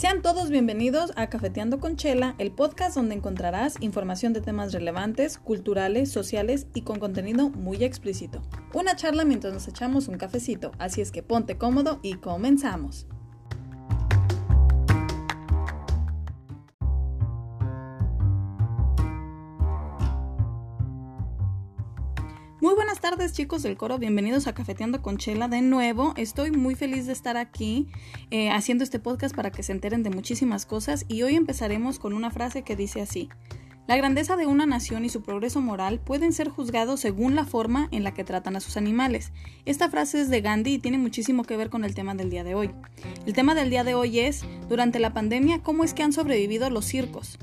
Sean todos bienvenidos a Cafeteando con Chela, el podcast donde encontrarás información de temas relevantes, culturales, sociales y con contenido muy explícito. Una charla mientras nos echamos un cafecito, así es que ponte cómodo y comenzamos. Chicos del coro, bienvenidos a Cafeteando con Chela de nuevo. Estoy muy feliz de estar aquí eh, haciendo este podcast para que se enteren de muchísimas cosas y hoy empezaremos con una frase que dice así. La grandeza de una nación y su progreso moral pueden ser juzgados según la forma en la que tratan a sus animales. Esta frase es de Gandhi y tiene muchísimo que ver con el tema del día de hoy. El tema del día de hoy es, durante la pandemia, cómo es que han sobrevivido los circos.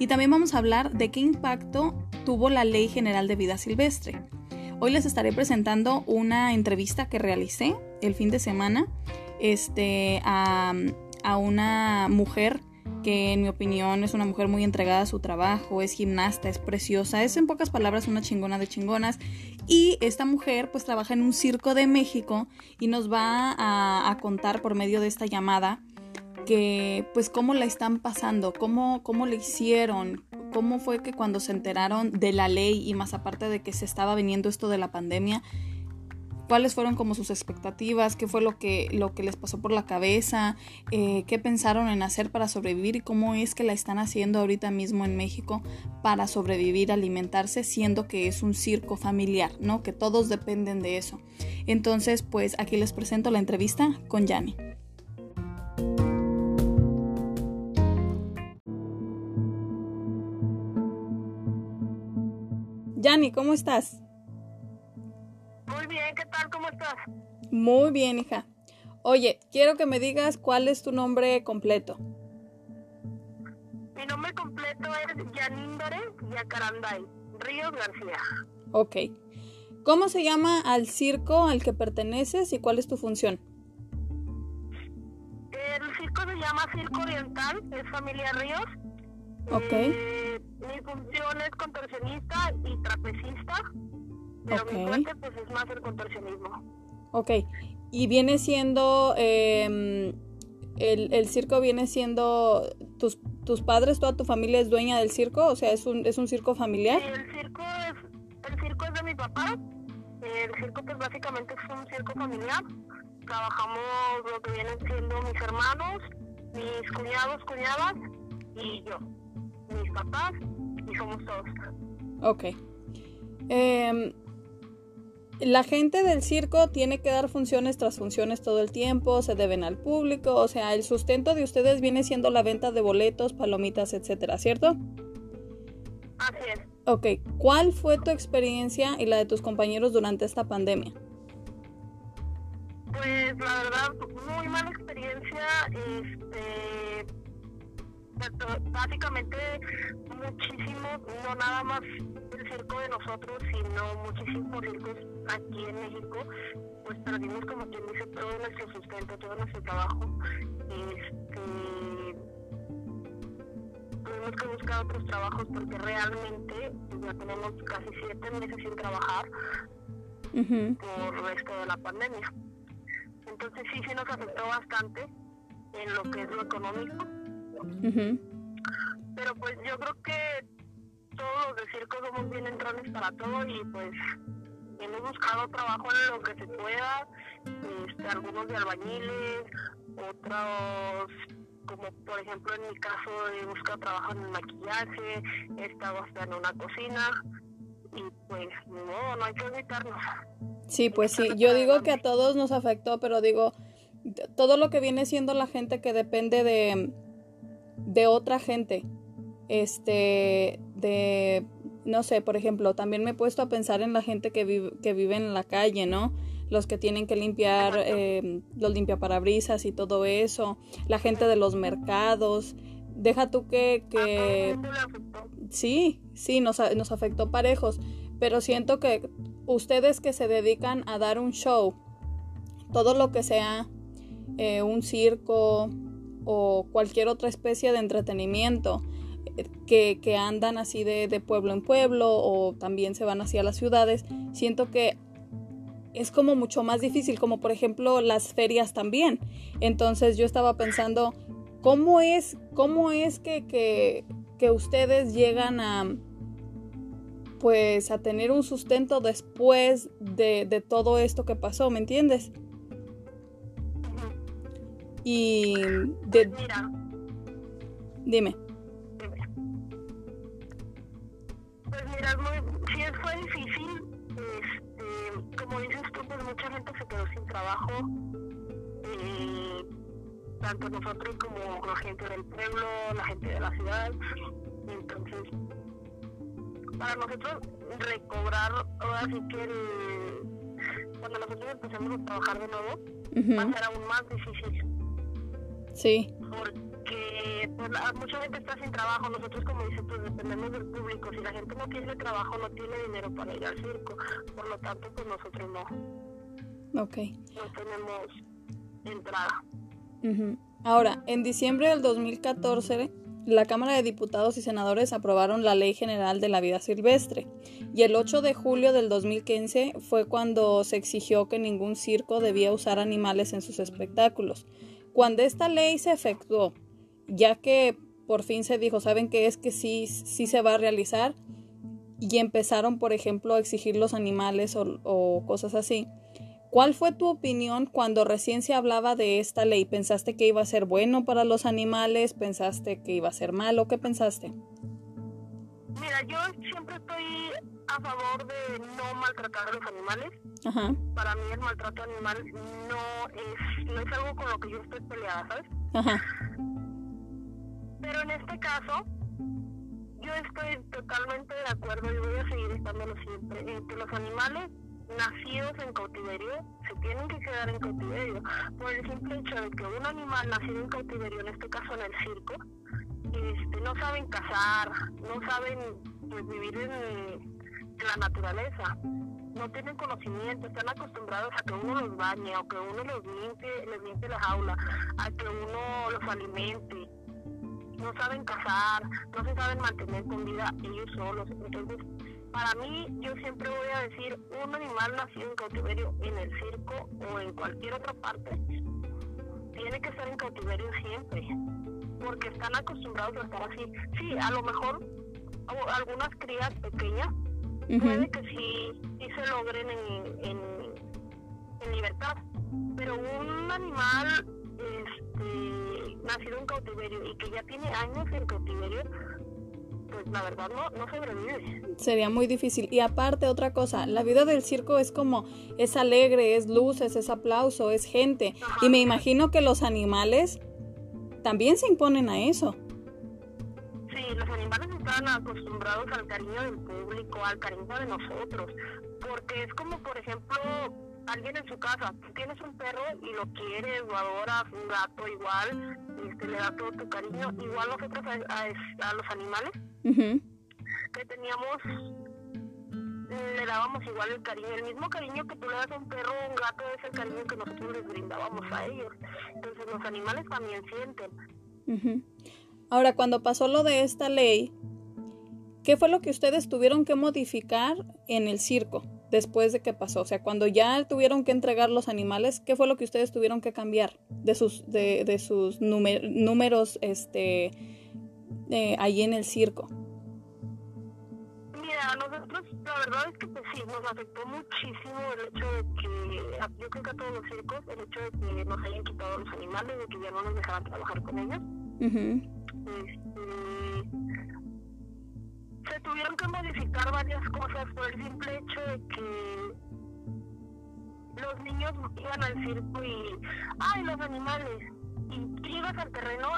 Y también vamos a hablar de qué impacto tuvo la Ley General de Vida Silvestre. Hoy les estaré presentando una entrevista que realicé el fin de semana este, a, una mujer que en mi opinión es una mujer muy entregada a su trabajo, es gimnasta, es preciosa, es en pocas palabras una chingona de chingonas. Y esta mujer pues trabaja en un circo de México y nos va a contar por medio de esta llamada que pues cómo la están pasando, cómo, cómo le hicieron, cómo fue que cuando se enteraron de la ley y más aparte de que se estaba viniendo esto de la pandemia, cuáles fueron como sus expectativas, qué fue lo que, lo que les pasó por la cabeza, eh, qué pensaron en hacer para sobrevivir y cómo es que la están haciendo ahorita mismo en México para sobrevivir, alimentarse, siendo que es un circo familiar, ¿no? Que todos dependen de eso. Entonces, pues aquí les presento la entrevista con Yanni. Yanni, ¿cómo estás? Muy bien, ¿qué tal? ¿Cómo estás? Muy bien, hija. Oye, quiero que me digas cuál es tu nombre completo. Mi nombre completo es Yaníndore Yacaranday Ríos García. Ok. ¿Cómo se llama al circo al que perteneces y cuál es tu función? El circo se llama Circo Oriental, es familia Ríos. Ok. Eh, mi función es contorsionista y trapecista, pero mi Ok. fuerte pues es más el contorsionismo. Ok. Y viene siendo. eh, el, el circo viene siendo. Tus, tus padres, toda tu familia es dueña del circo? O sea, ¿es un, es un circo Sí, familiar? el circo es, el circo es de mi papá. El circo pues básicamente es un circo familiar. Trabajamos lo que vienen siendo mis hermanos, mis cuñados, cuñadas y yo. Mis papás y somos todos. Ok. Em, la gente del circo tiene que dar funciones tras funciones todo el tiempo, se deben al público, o sea, el sustento de ustedes viene siendo la venta de boletos, palomitas, etcétera, ¿cierto? Así es. Ok, ¿cuál fue tu experiencia y la de tus compañeros durante esta pandemia? Pues la verdad, muy mala experiencia. Este, básicamente muchísimo, no nada más el circo de nosotros, sino muchísimos circos aquí en México. Pues perdimos, como quien dice, todo nuestro sustento, todo nuestro trabajo. Este, tuvimos que buscar otros trabajos porque realmente pues, ya tenemos casi siete meses sin trabajar Ujú, por esto de la pandemia. Entonces sí, sí nos afectó bastante en lo que es lo económico, ujú. pero pues yo creo que todos los de circo somos bien entrones para todo y pues hemos buscado trabajo en lo que se pueda, este, algunos de albañiles, otros como por ejemplo en mi caso he buscado trabajo en el maquillaje, he estado hasta en una cocina y pues no, no hay que olvidarnos. Sí, pues sí, yo digo que a todos nos afectó, pero digo, todo lo que viene siendo la gente que depende de, de otra gente, este, de, no sé, por ejemplo, también me he puesto a pensar en la gente que vive, que vive en la calle, ¿no? Los que tienen que limpiar eh, los limpiaparabrisas y todo eso, la gente de los mercados, deja tú que, que afectó. Sí, sí, nos, nos afectó parejos, pero siento que ustedes que se dedican a dar un show, todo lo que sea eh, un circo o cualquier otra especie de entretenimiento, eh, que, que andan así de, de pueblo en pueblo o también se van hacia las ciudades, siento que es como mucho más difícil, como por ejemplo las ferias también. Entonces yo estaba pensando ¿cómo es, cómo es que, que, que ustedes llegan a pues a tener un sustento después de, de todo esto que pasó, ¿me entiendes? Y de... Mira, Dime. Pues mira, es muy, sí fue difícil. Este, como dices tú, pues mucha gente se quedó sin trabajo. eh, tanto nosotros como la gente del pueblo, la gente de la ciudad. Entonces, para nosotros recobrar, ahora sí que el- cuando nosotros empezamos a trabajar de nuevo, va a ser aún más difícil. Sí, porque pues, la- mucha gente está sin trabajo, nosotros como dices, pues dependemos del público, si la gente no tiene trabajo, no tiene dinero para ir al circo, por lo tanto pues nosotros no, ok. no tenemos entrada. Ujú. Ahora, en diciembre del 2014, la Cámara de Diputados y Senadores aprobaron la Ley General de la Vida Silvestre y el 8 de julio del 2015 fue cuando se exigió que ningún circo debía usar animales en sus espectáculos. Cuando esta ley se efectuó, ya que por fin se dijo, ¿saben qué es que sí, sí se va a realizar? Y empezaron, por ejemplo, a exigir los animales o, o cosas así. ¿Cuál fue tu opinión cuando recién se hablaba de esta ley? ¿Pensaste que iba a ser bueno para los animales? ¿Pensaste que iba a ser malo? ¿Qué pensaste? Mira, yo siempre estoy a favor de no maltratar a los animales, Ajá, para mí el maltrato animal no es, no es algo con lo que yo estoy peleada, ¿sabes? ajá, Pero en este caso, yo estoy totalmente de acuerdo y voy a seguir estándolo siempre, en que los animales nacidos en cautiverio se tienen que quedar en cautiverio, por el simple hecho de que un animal nacido en cautiverio, en este caso en el circo, este, no saben cazar, no saben pues, vivir en, la naturaleza, no tienen conocimiento, están acostumbrados a que uno los bañe, o que uno los limpie, les limpie la jaula, a que uno los alimente, no saben cazar, no se saben mantener con vida ellos solos. Entonces, para mí, yo siempre voy a decir, un animal nacido en cautiverio en el circo o en cualquier otra parte, tiene que estar en cautiverio siempre, porque están acostumbrados a estar así. Sí, a lo mejor algunas crías pequeñas puede ujú, que sí, sí se logren en, en, en libertad, pero un animal este, nacido en cautiverio y que ya tiene años en cautiverio, pues la verdad no, no sobrevive. sería muy difícil. Y aparte, otra cosa, la vida del circo es como, es alegre, es luces, es aplauso, es gente. Y me imagino que los animales también se imponen a eso. Sí, los animales están acostumbrados al cariño del público, al cariño de nosotros, porque es como, por ejemplo, alguien en su casa, tú tienes un perro y lo quieres, lo adoras, un gato igual, este, le da todo tu cariño, igual nosotros a, a- a los animales que teníamos, le dábamos igual el cariño, el mismo cariño que tú le das a un perro o un gato es el cariño que nosotros les brindábamos a ellos, entonces los animales también sienten. Ahora, cuando pasó lo de esta ley, ¿qué fue lo que ustedes tuvieron que modificar en el circo después de que pasó? O sea, cuando ya tuvieron que entregar los animales, ¿qué fue lo que ustedes tuvieron que cambiar de sus, de, de sus númer- números este, eh, ahí en el circo? Mira, nosotros la verdad es que pues sí, nos afectó muchísimo el hecho de que, a- yo creo que a todos los circos, el hecho de que nos hayan quitado los animales, de que ya no nos dejaban trabajar con ellos. Este, se tuvieron que modificar varias cosas por el simple hecho de que los niños iban al circo y, ay, los animales, y llegas al terreno,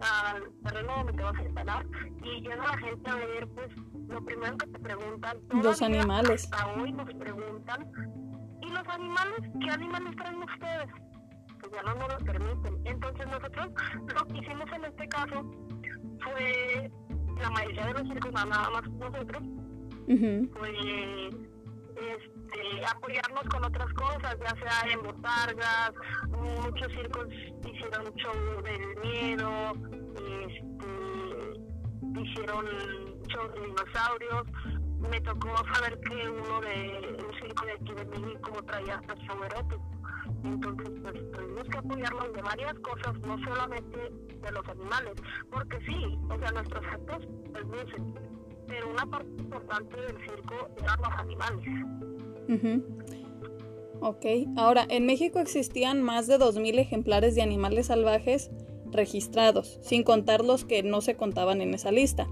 al terreno donde te vas a instalar, y llega la gente a ver, pues, lo primero que te preguntan, Los animales. Hasta hoy nos preguntan, ¿y los animales? ¿Qué animales traen ustedes? Pues ya no nos lo permiten. Entonces nosotros lo que hicimos en este caso fue, la mayoría de los circos, nada más nosotros, ujú, fue este, apoyarnos con otras cosas, ya sea en botargas, muchos circos hicieron show del miedo, este, hicieron show de dinosaurios, me tocó saber que uno de un circo de aquí de México traía hasta show erótico. Entonces, pues tuvimos que apoyarnos de varias cosas, no solamente de los animales, porque sí, o sea, nuestros actos pues lucen, pero una parte importante del circo eran los animales. Ok, ahora, en México existían más de 2.000 ejemplares de animales salvajes registrados, sin contar los que no se contaban en esa lista.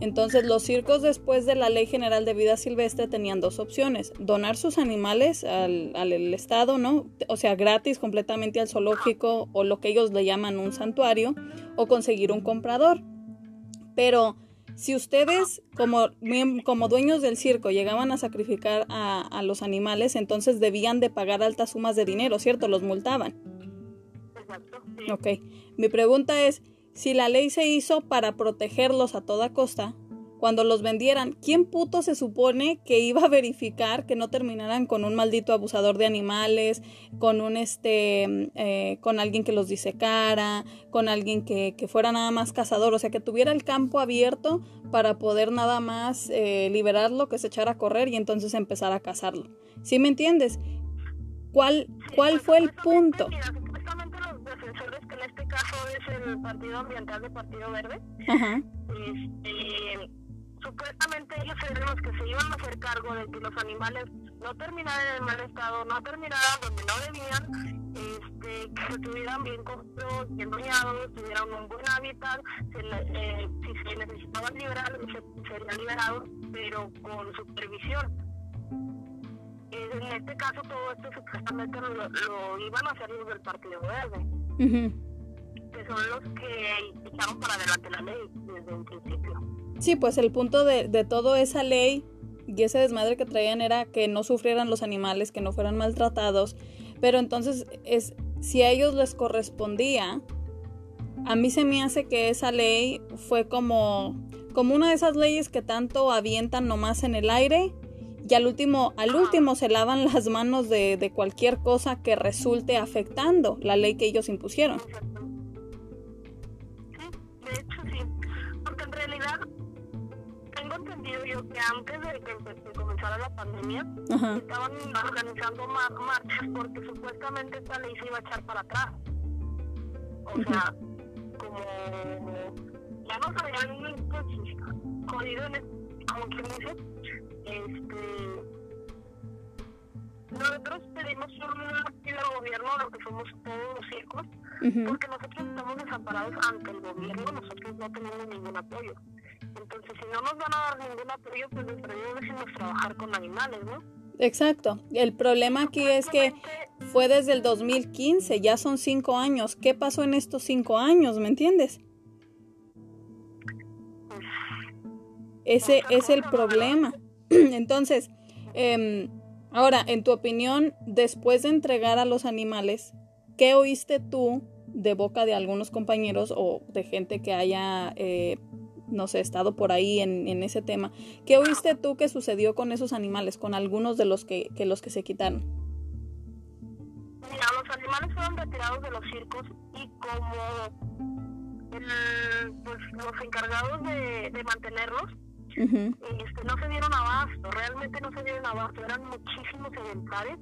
Entonces los circos después de la Ley General de Vida Silvestre tenían dos opciones, donar sus animales al, al, Estado, ¿no? O sea, gratis completamente al zoológico o lo que ellos le llaman un santuario, o conseguir un comprador. Pero si ustedes como, como dueños del circo llegaban a sacrificar a, a los animales, entonces debían de pagar altas sumas de dinero, ¿cierto? Los multaban. Ok, mi pregunta es, si la ley se hizo para protegerlos a toda costa, cuando los vendieran, ¿quién puto se supone que iba a verificar que no terminaran con un maldito abusador de animales, con un este, eh, con alguien que los disecara, con alguien que, que, fuera nada más cazador, o sea, que tuviera el campo abierto para poder nada más eh, liberarlo, que se echara a correr y entonces empezar a cazarlo? ¿Sí me entiendes? ¿Cuál, cuál fue el punto? este caso es el Partido Ambiental de Partido Verde. Este, supuestamente ellos eran los que se iban a hacer cargo de que los animales no terminaran en mal estado, no terminaran donde no debían, este, que se tuvieran bien construidos, bien bañados, tuvieran un buen hábitat, eh, si se necesitaban liberar, se, serían liberados, pero con supervisión. En este caso todo esto supuestamente lo, lo iban a hacer los del Partido Verde que son los que echaron para adelante la ley desde un principio. Sí, pues el punto de, de toda esa ley y ese desmadre que traían era que no sufrieran los animales, que no fueran maltratados, pero entonces es si a ellos les correspondía, a mí se me hace que esa ley fue como como una de esas leyes que tanto avientan nomás en el aire y al último, al último se lavan las manos de, de cualquier cosa que resulte afectando la ley que ellos impusieron. Que antes de que comenzara la pandemia estaban organizando marchas porque supuestamente esta ley se iba a echar para atrás. O sea, como ya nos habían pues, jodido en el, como quien dice, este nosotros pedimos un apoyo al gobierno, lo que somos todos los circos, porque nosotros estamos desamparados ante el gobierno, nosotros no tenemos ningún apoyo. Entonces, si no nos van a dar ningún apoyo, pues trabajar con animales, ¿no? Exacto. El problema aquí es que fue desde el 2015, ya son cinco años. ¿Qué pasó en estos cinco años? ¿Me entiendes? Ese es el problema. Entonces, eh, ahora, en tu opinión, después de entregar a los animales, ¿qué oíste tú de boca de algunos compañeros o de gente que haya eh, no sé, estado por ahí en, en, ese tema. ¿Qué oíste tú que sucedió con esos animales, con algunos de los que, que los que se quitaron? Mira, los animales fueron retirados de los circos y como el, pues, los encargados de, de mantenerlos este, no se dieron abasto, realmente no se dieron abasto, eran muchísimos ejemplares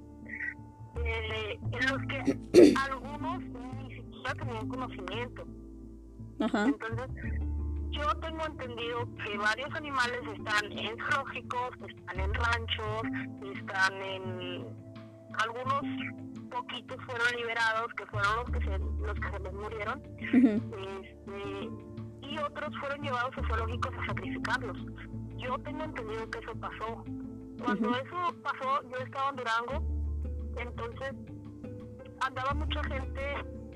eh, en los que algunos ni siquiera tenían conocimiento. Ajá. Entonces, yo tengo entendido que varios animales están en zoológicos, están en ranchos, están en algunos poquitos fueron liberados, que fueron los que se, los que se les murieron, este, y otros fueron llevados a zoológicos a sacrificarlos. Yo tengo entendido que eso pasó. Cuando eso pasó, yo estaba en Durango, entonces andaba mucha gente.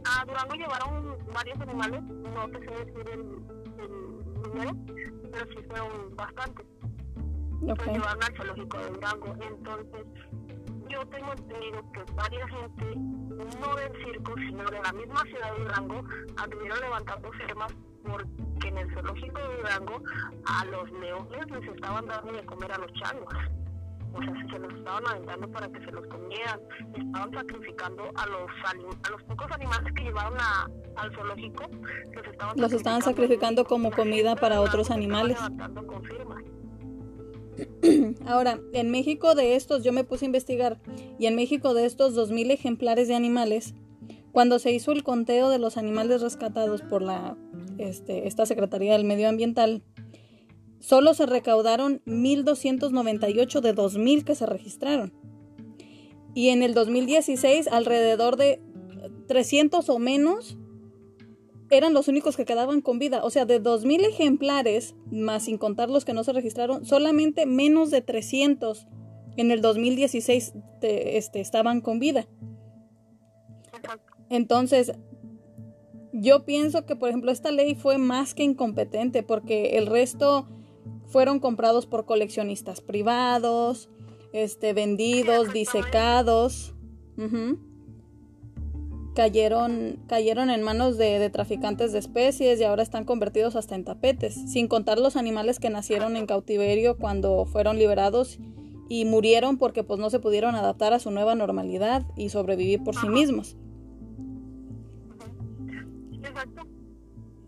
A Durango llevaron varios animales, no te sé decir el pero sí fueron bastante. Okay. llevaron al zoológico de Durango. Entonces, yo tengo entendido que varias gente, no del circo, sino de la misma ciudad de Durango, anduvieron levantando firmas porque en el zoológico de Durango a los leones les estaban dando de comer a los changos o sea, se los estaban aventando para que se los comieran, estaban sacrificando a los a los pocos animales que llevaron a, al zoológico, los estaban, los estaban sacrificando como comida para otros animales. Ahora, en México de estos, yo me puse a investigar, y en México de estos 2.000 ejemplares de animales, cuando se hizo el conteo de los animales rescatados por la, este, esta Secretaría del Medio Ambiental, solo se recaudaron 1.298 de 2.000 que se registraron. Y en el 2016, alrededor de 300 o menos eran los únicos que quedaban con vida. O sea, de 2.000 ejemplares, más sin contar los que no se registraron, solamente menos de 300 en el 2016 este, estaban con vida. Entonces, yo pienso que, por ejemplo, esta ley fue más que incompetente porque el resto fueron comprados por coleccionistas privados, este, vendidos, disecados cayeron, cayeron en manos de, traficantes de especies y ahora están convertidos hasta en tapetes, sin contar los animales que nacieron en cautiverio cuando fueron liberados y murieron porque pues no se pudieron adaptar a su nueva normalidad y sobrevivir por sí mismos.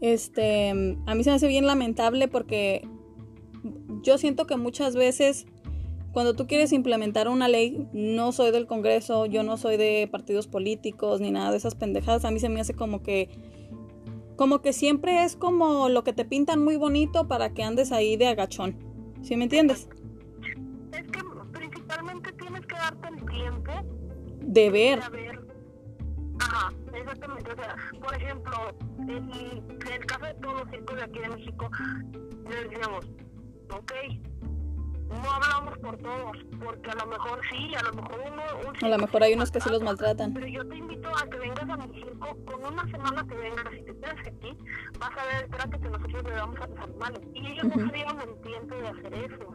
Este, a mí se me hace bien lamentable porque yo siento que muchas veces cuando tú quieres implementar una ley, no soy del Congreso, yo no soy de partidos políticos ni nada de esas pendejadas, a mí se me hace como que como que siempre es como lo que te pintan muy bonito para que andes ahí de agachón. ¿Sí me entiendes? Es que principalmente tienes que darte el tiempo de ver. Ajá, exactamente. O sea, por ejemplo, en el caso de todos los circos de aquí de México, les decíamos, ok, no hablamos por todos, porque a lo mejor sí, a lo mejor uno... a lo mejor hay unos que sí los maltratan. Pero yo te invito a que vengas a mi circo, con una semana que vengas, si te quedas aquí, vas a ver, espérate que nosotros le damos a los animales. Y ellos no se dieron el tiempo de hacer eso.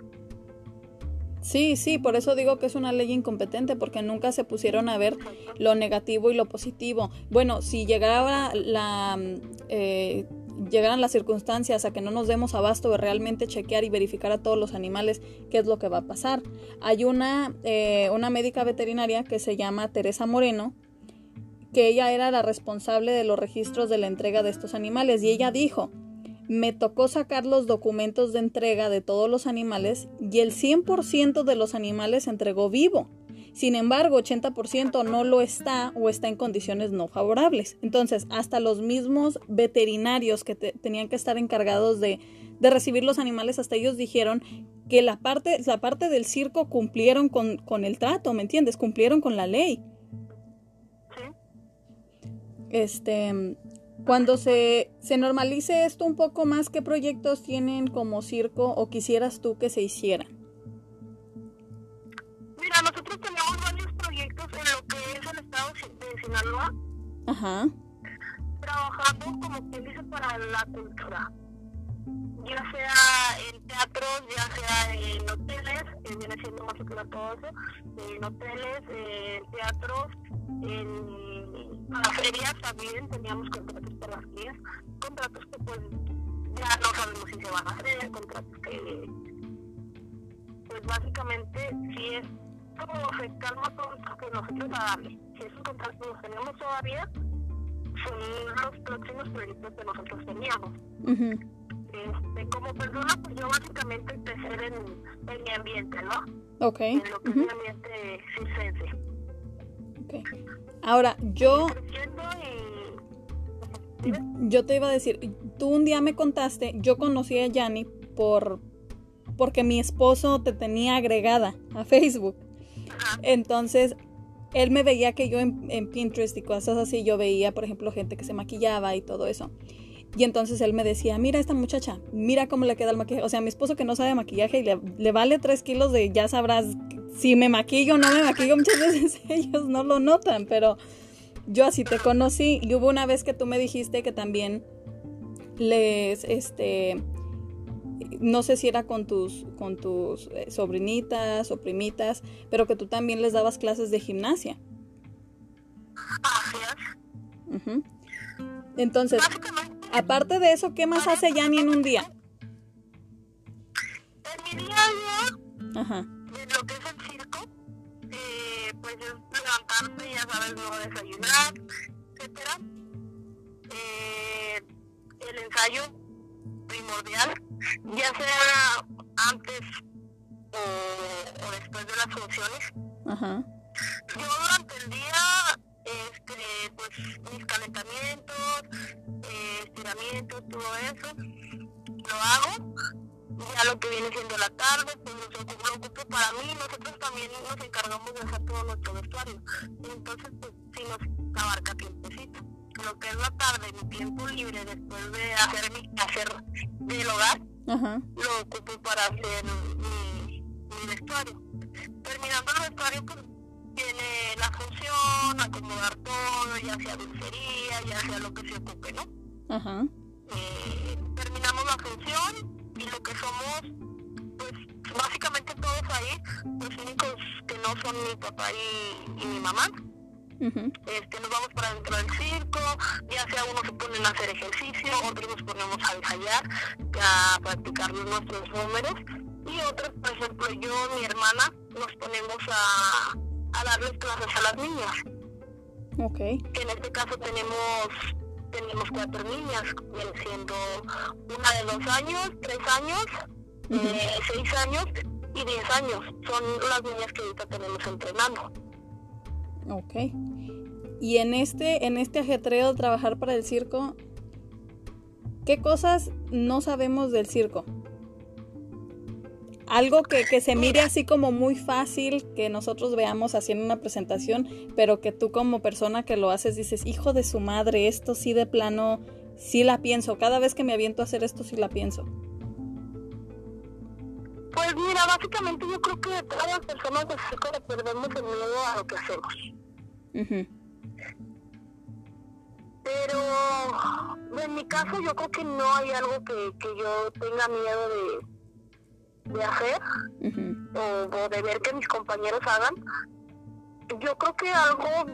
Sí, sí, por eso digo que es una ley incompetente, porque nunca se pusieron a ver lo negativo y lo positivo. Bueno, si llegara la... Eh, llegaran las circunstancias a que no nos demos abasto de realmente chequear y verificar a todos los animales qué es lo que va a pasar. Hay una, eh, una médica veterinaria que se llama Teresa Moreno, que ella era la responsable de los registros de la entrega de estos animales y ella dijo, me tocó sacar los documentos de entrega de todos los animales y el 100% de los animales se entregó vivo. Sin embargo, 80% no lo está o está en condiciones no favorables. Entonces, hasta los mismos veterinarios que tenían que estar encargados de, recibir los animales, hasta ellos dijeron que la parte, la parte del circo cumplieron con, con el trato, ¿me entiendes? Cumplieron con la ley. Este, cuando se, se normalice esto un poco más, ¿qué proyectos tienen como circo o quisieras tú que se hicieran? nosotros tenemos Sinaloa. Ajá. Trabajando como quien dice para la cultura. Ya sea en teatros, ya sea en hoteles, que viene siendo más que todo eso, en hoteles, en teatros, en para ferias también teníamos contratos para las ferias, contratos que pues ya no sabemos si se van a hacer, contratos que pues básicamente si es como se calma todo lo que nosotros a darle. Esos contratos los tenemos todavía, son los próximos proyectos que nosotros teníamos. este, como persona, pues yo básicamente empecé en, en mi ambiente, ¿no? Ok. En lo que es mi ambiente circense. Ok. Ahora, yo... Yo te iba a decir, tú un día me contaste, yo conocí a Yanni por porque mi esposo te tenía agregada a Facebook. Entonces, él me veía que yo en, Pinterest y cosas así, yo veía, por ejemplo, gente que se maquillaba y todo eso. Y entonces él me decía, mira esta muchacha, mira cómo le queda el maquillaje. O sea, mi esposo que no sabe maquillaje y le, vale tres kilos de, ya sabrás, si me maquillo o no me maquillo, muchas veces ellos no lo notan, pero yo así te conocí. Y hubo una vez que tú me dijiste que también les, este, no sé si era con tus, con tus eh, sobrinitas o primitas, pero que tú también les dabas clases de gimnasia. Entonces, aparte de eso, ¿qué más hace Yanni en un día? En mi día a Ajá. en lo que es el circo, eh, pues es levantarme, ya sabes, no desayunar, etcétera. Eh, el ensayo primordial, ya sea antes o, o después de las funciones. Ajá. Yo durante el día, este, pues mis calentamientos, eh, estiramientos, todo eso, lo hago. Ya lo que viene siendo la tarde, pues lo ocupo, lo ocupo para mí. Nosotros también nos encargamos de hacer todo nuestro vestuario. Entonces, pues sí nos abarca tiempecito. Lo que es la tarde, mi tiempo libre después de hacer mi hacer del hogar, Ajá. lo ocupo para hacer mi, mi vestuario. Terminando el vestuario, pues viene la función, acomodar todo, ya sea dulcería, ya sea lo que se ocupe, ¿no? Ajá. Eh, terminamos la función y lo que somos, pues básicamente todos ahí, los únicos que no son mi papá y, y mi mamá, Este, nos vamos para dentro del circo, ya sea unos se ponen a hacer ejercicio, otros nos ponemos a ensayar, a practicar nuestros números, y otros, por ejemplo, yo, mi hermana, nos ponemos a, a darles clases a las niñas, Ok. que en este caso tenemos tenemos cuatro niñas, siendo una de dos años, tres años, eh, seis años y diez años. Son las niñas que ahorita tenemos entrenando. Ok. Y en este, en este ajetreo de trabajar para el circo, ¿qué cosas no sabemos del circo? Algo que, que se mire así como muy fácil, que nosotros veamos haciendo una presentación, pero que tú como persona que lo haces dices, hijo de su madre, esto sí de plano, sí la pienso. Cada vez que me aviento a hacer esto, sí la pienso. Pues mira, básicamente yo creo que todas las personas de circo le perdemos el miedo a lo que hacemos. Ujú. Pero en mi caso yo creo que no hay algo que, que yo tenga miedo de, de hacer. O de ver que mis compañeros hagan. Yo creo que algo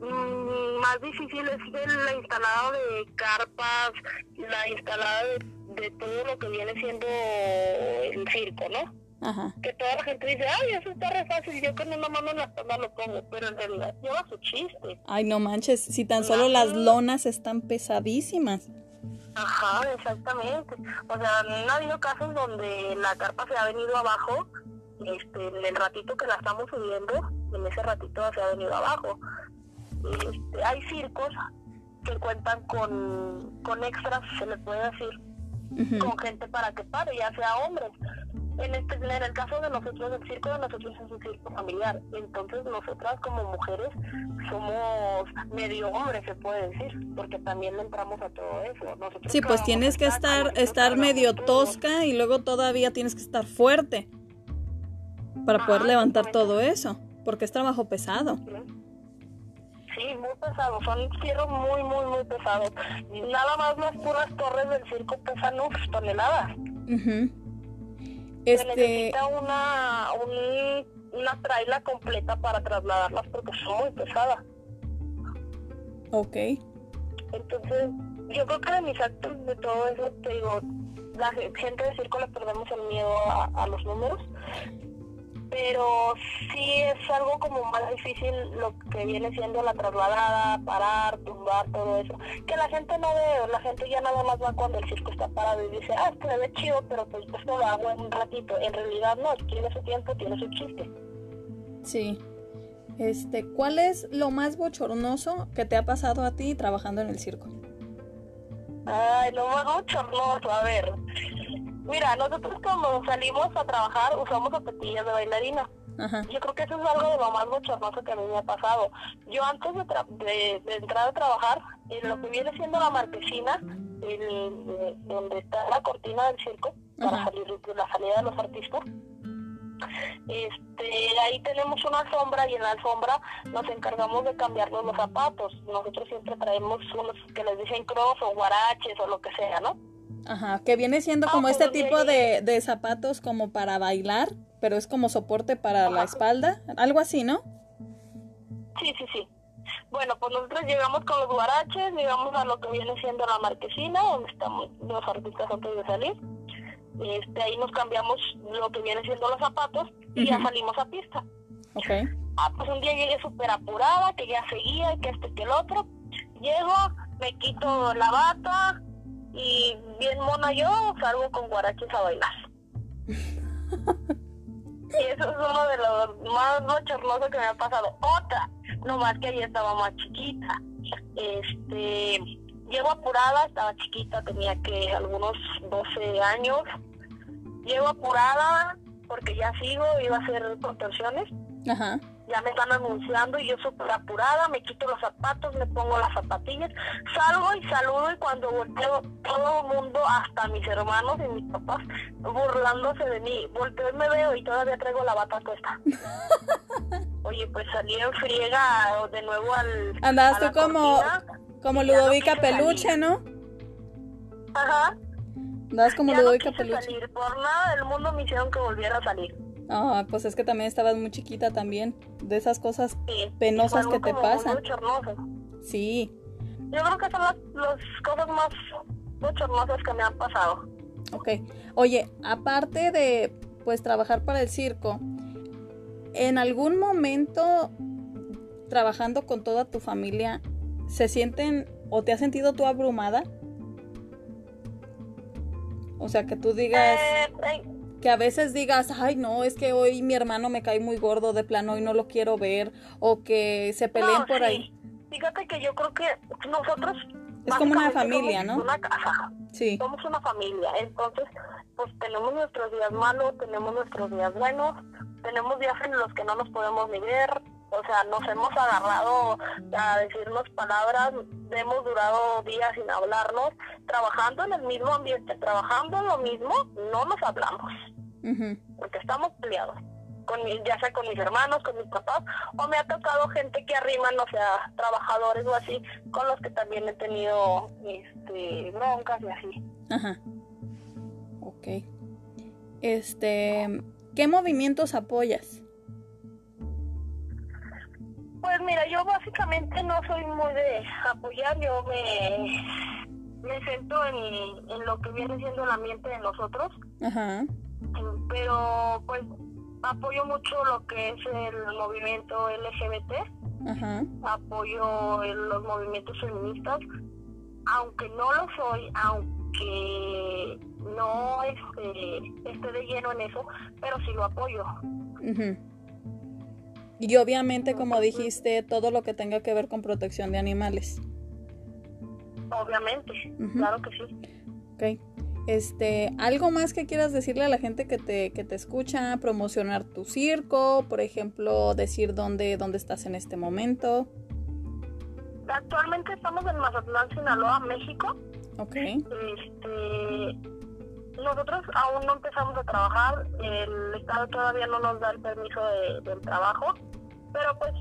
mm, más difícil es el la instalada de carpas, la instalada de, de todo lo que viene siendo el circo, ¿no? Ajá. Que toda la gente dice, ay, eso está re fácil, yo con una mano en la espalda lo pongo, pero en realidad lleva su chiste. Ay, no manches, si tan solo las lonas están pesadísimas. Ajá, exactamente. O sea, han habido casos donde la carpa se ha venido abajo, este, en el ratito que la estamos subiendo, en ese ratito se ha venido abajo. Este, hay circos que cuentan con, con extras, se les puede decir, Con gente para que pare, ya sea hombres. En, este, en el caso de nosotros, el circo de nosotros es un circo familiar. Entonces, nosotras como mujeres somos medio hombres, se puede decir, porque también le entramos a todo eso. Nosotros Sí, pues tienes que estar, estar medio tosca y luego todavía tienes que estar fuerte para poder levantar todo eso, porque es trabajo pesado. Sí, muy pesados, son fierros muy, muy, muy pesados. Nada más las puras torres del circo pesan uf, toneladas. Ujú. Se Este, necesita una, un- una traila completa para trasladarlas porque son muy pesadas. ok, Entonces, yo creo que de mis actos de todo eso, te digo, la ge- gente de circo le perdemos el miedo a, a los números, pero sí es algo como más difícil lo que viene siendo la trasladada, parar, tumbar, todo eso. Que la gente no ve, la gente ya nada más va cuando el circo está parado y dice, ah, se ve chido, pero pues esto lo hago en un ratito. En realidad no, tiene su tiempo, tiene su chiste. sí. Este, ¿cuál es lo más bochornoso que te ha pasado a ti trabajando en el circo? Ay, lo más bochornoso, a ver. Mira, nosotros cuando salimos a trabajar usamos zapatillas de bailarina. Ajá, Yo creo que eso es algo de lo más bochornoso que a mí me ha pasado. Yo antes de, tra- de- de entrar a trabajar, en lo que viene siendo la marquesina, el- donde está la cortina del circo, para salir de la salida de los artistas, este, ahí tenemos una alfombra y en la alfombra nos encargamos de cambiarnos los zapatos. Nosotros siempre traemos unos que les dicen cross o guaraches o lo que sea, ¿no? Ajá, que viene siendo Ah, como este tipo de, de zapatos como para bailar, pero es como soporte para la espalda, algo así, ¿no? Sí, sí, sí. Bueno, pues nosotros llegamos con los guaraches, llegamos a lo que viene siendo la marquesina, donde estamos los artistas antes de salir. Este, ahí nos cambiamos lo que viene siendo los zapatos y ya salimos a pista. Ok, Ah, pues un día llegué súper apurada, que ya seguía, que este, que el otro. Llego, me quito la bata y bien mona yo salgo con guaraches a bailar. Y eso es uno de los más bochornosos que me ha pasado. Otra, nomás que ahí estaba más chiquita. Este, llego apurada, estaba chiquita, tenía que algunos 12 años. Llego apurada porque ya sigo, iba a hacer contorsiones. Ajá. Ya me están anunciando y yo súper apurada, me quito los zapatos, me pongo las zapatillas, salgo y saludo y cuando volteo todo el mundo, hasta mis hermanos y mis papás, burlándose de mí. Volteo y me veo y todavía traigo la bata puesta. Oye, pues salí en friega de nuevo al... Andabas tú como, cortina. como no Ludovica salir. Peluche, ¿no? Ajá. Andabas como ya Ludovica Peluche. salir. Por nada del mundo me hicieron que volviera a salir. Ah, pues es que también estabas muy chiquita también. De esas cosas Sí. penosas que te pasan. Sí. Yo creo que son las, las cosas más bochornosas que me han pasado. Ok. Oye, aparte de pues trabajar para el circo, ¿en algún momento trabajando con toda tu familia se sienten o te has sentido tú abrumada? O sea, que tú digas, Eh, eh, que a veces digas, ay no, es que hoy mi hermano me cae muy gordo de plano y no lo quiero ver, o que se peleen no, por sí. ahí. Fíjate que yo creo que nosotros... Es como una familia, somos ¿no? Una casa. Sí. Somos una familia. Entonces, pues tenemos nuestros días malos, tenemos nuestros días buenos, tenemos días en los que no nos podemos ni ver. O sea, nos hemos agarrado a decirnos palabras, hemos durado días sin hablarnos, trabajando en el mismo ambiente, trabajando en lo mismo, no nos hablamos porque estamos peleados, con mi- ya sea con mis hermanos, con mis papás, o me ha tocado gente que arriman, o sea, trabajadores o así, con los que también he tenido este, broncas y así. Ajá. Ok. Este, ¿qué movimientos apoyas? Pues mira, yo básicamente no soy muy de apoyar, yo me, me centro en, en lo que viene siendo el ambiente de nosotros, Ajá. pero pues apoyo mucho lo que es el movimiento LGBT. Ajá. apoyo los movimientos feministas, aunque no lo soy, aunque no este, esté de lleno en eso, pero sí lo apoyo. ujú. Y obviamente, como dijiste, todo lo que tenga que ver con protección de animales. Obviamente, claro que sí. Ok. Este, ¿algo más que quieras decirle a la gente que te, que te escucha? Promocionar tu circo, por ejemplo, decir dónde, dónde estás en este momento. Actualmente estamos en Mazatlán, Sinaloa, México. Ok. Este, nosotros aún no empezamos a trabajar, el Estado todavía no nos da el permiso de- del trabajo, pero pues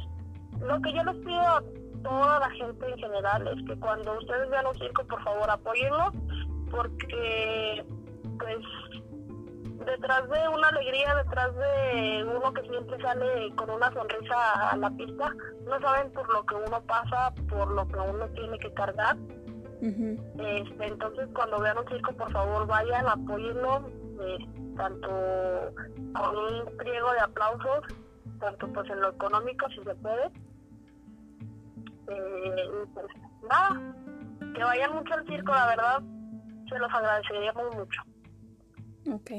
lo que yo les pido a toda la gente en general es que cuando ustedes vean un circo, por favor apóyenlo, porque pues detrás de una alegría, detrás de uno que siempre sale con una sonrisa a la pista, no saben por lo que uno pasa, por lo que uno tiene que cargar. Este, entonces, cuando vean un circo, por favor, vayan, apóyenlo, eh, tanto con un pliego de aplausos, tanto pues en lo económico, si se puede. Eh, pues nada, que vayan mucho al circo, la verdad, se los agradeceríamos mucho. Ok.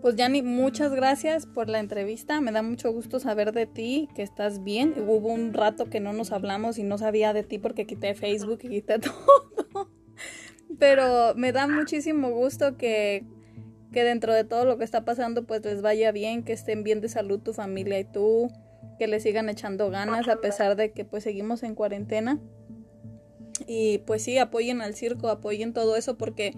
Pues Yanni, muchas gracias por la entrevista. Me da mucho gusto saber de ti, que estás bien. Hubo un rato que no nos hablamos y no sabía de ti porque quité Facebook y quité todo. Pero me da muchísimo gusto que, que dentro de todo lo que está pasando, pues les vaya bien, que estén bien de salud tu familia y tú, que le sigan echando ganas a pesar de que pues seguimos en cuarentena. Y pues sí, apoyen al circo, apoyen todo eso porque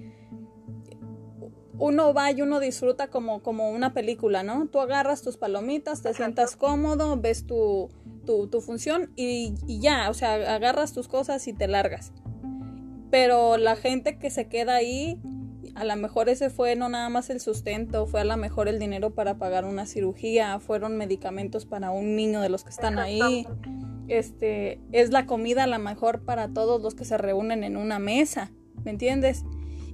uno va y uno disfruta como, como una película, ¿no? Tú agarras tus palomitas, te Exacto. sientas cómodo, ves tu, tu, tu función y, y ya, o sea, agarras tus cosas y te largas. Pero la gente que se queda ahí, a lo mejor ese fue no nada más el sustento, fue a lo mejor el dinero para pagar una cirugía, fueron medicamentos para un niño de los que están ahí, este, es la comida a lo mejor para todos los que se reúnen en una mesa, ¿me entiendes?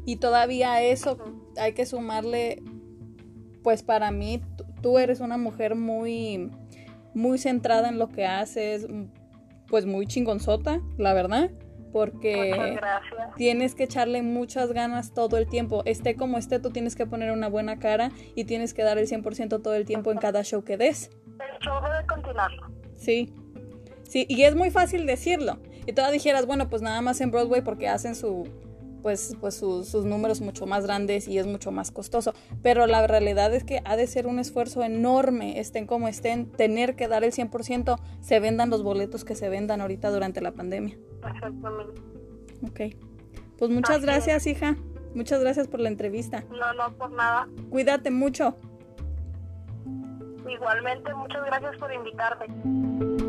Y todavía a eso hay que sumarle, pues para mí, tú- eres una mujer muy, muy centrada en lo que haces, pues muy chingonzota, la verdad, porque tienes que echarle muchas ganas todo el tiempo. Esté como esté, tú tienes que poner una buena cara y tienes que dar el 100% todo el tiempo en cada show que des. El show debe continuarlo. Sí. Sí, y es muy fácil decirlo. Y todas dijeras, bueno, pues nada más en Broadway porque hacen su pues, pues sus, números mucho más grandes y es mucho más costoso. Pero la realidad es que ha de ser un esfuerzo enorme, estén como estén, tener que dar el 100%, se vendan los boletos que se vendan ahorita durante la pandemia. Exactamente. Ok. Pues muchas gracias, hija. Muchas gracias por la entrevista. No, no, por nada. Cuídate mucho. Igualmente, muchas gracias por invitarme.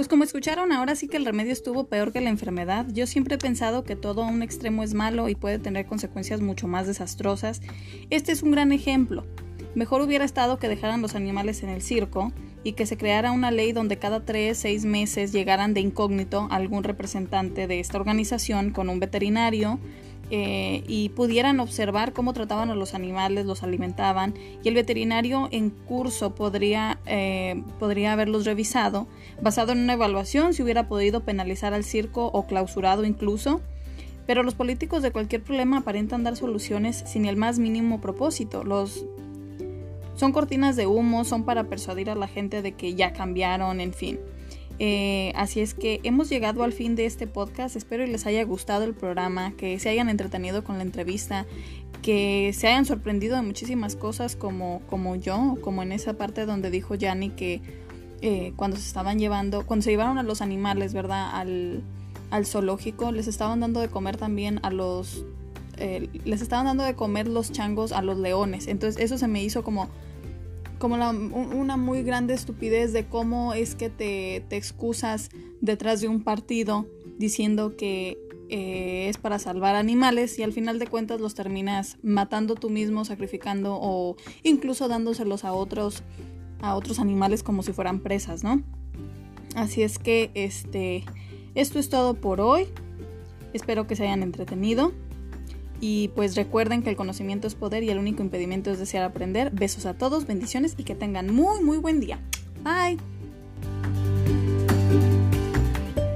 Pues como escucharon, ahora sí que el remedio estuvo peor que la enfermedad. Yo siempre he pensado que todo a un extremo es malo y puede tener consecuencias mucho más desastrosas. Este es un gran ejemplo. Mejor hubiera estado que dejaran los animales en el circo y que se creara una ley donde cada 3, 6 meses llegaran de incógnito algún representante de esta organización con un veterinario eh, y pudieran observar cómo trataban a los animales, los alimentaban y el veterinario en curso podría, eh, podría haberlos revisado basado en una evaluación si hubiera podido penalizar al circo o clausurado incluso. Pero los políticos de cualquier problema aparentan dar soluciones sin el más mínimo propósito. Los son cortinas de humo, son para persuadir a la gente de que ya cambiaron, en fin. Eh, así es que hemos llegado al fin de este podcast. Espero que les haya gustado el programa, que se hayan entretenido con la entrevista, que se hayan sorprendido de muchísimas cosas como, como yo, como en esa parte donde dijo Yanni que eh, cuando se estaban llevando, cuando se llevaron a los animales, ¿verdad? Al, al zoológico, les estaban dando de comer también a los... Eh, les estaban dando de comer los changos a los leones. Entonces eso se me hizo como como una muy grande estupidez de cómo es que te, te excusas detrás de un partido diciendo que eh, es para salvar animales y al final de cuentas los terminas matando tú mismo, sacrificando o incluso dándoselos a otros a otros animales como si fueran presas, ¿no? Así es que este esto es todo por hoy. Espero que se hayan entretenido. Y pues recuerden que el conocimiento es poder y el único impedimento es desear aprender. Besos a todos, bendiciones y que tengan muy, muy buen día. Bye.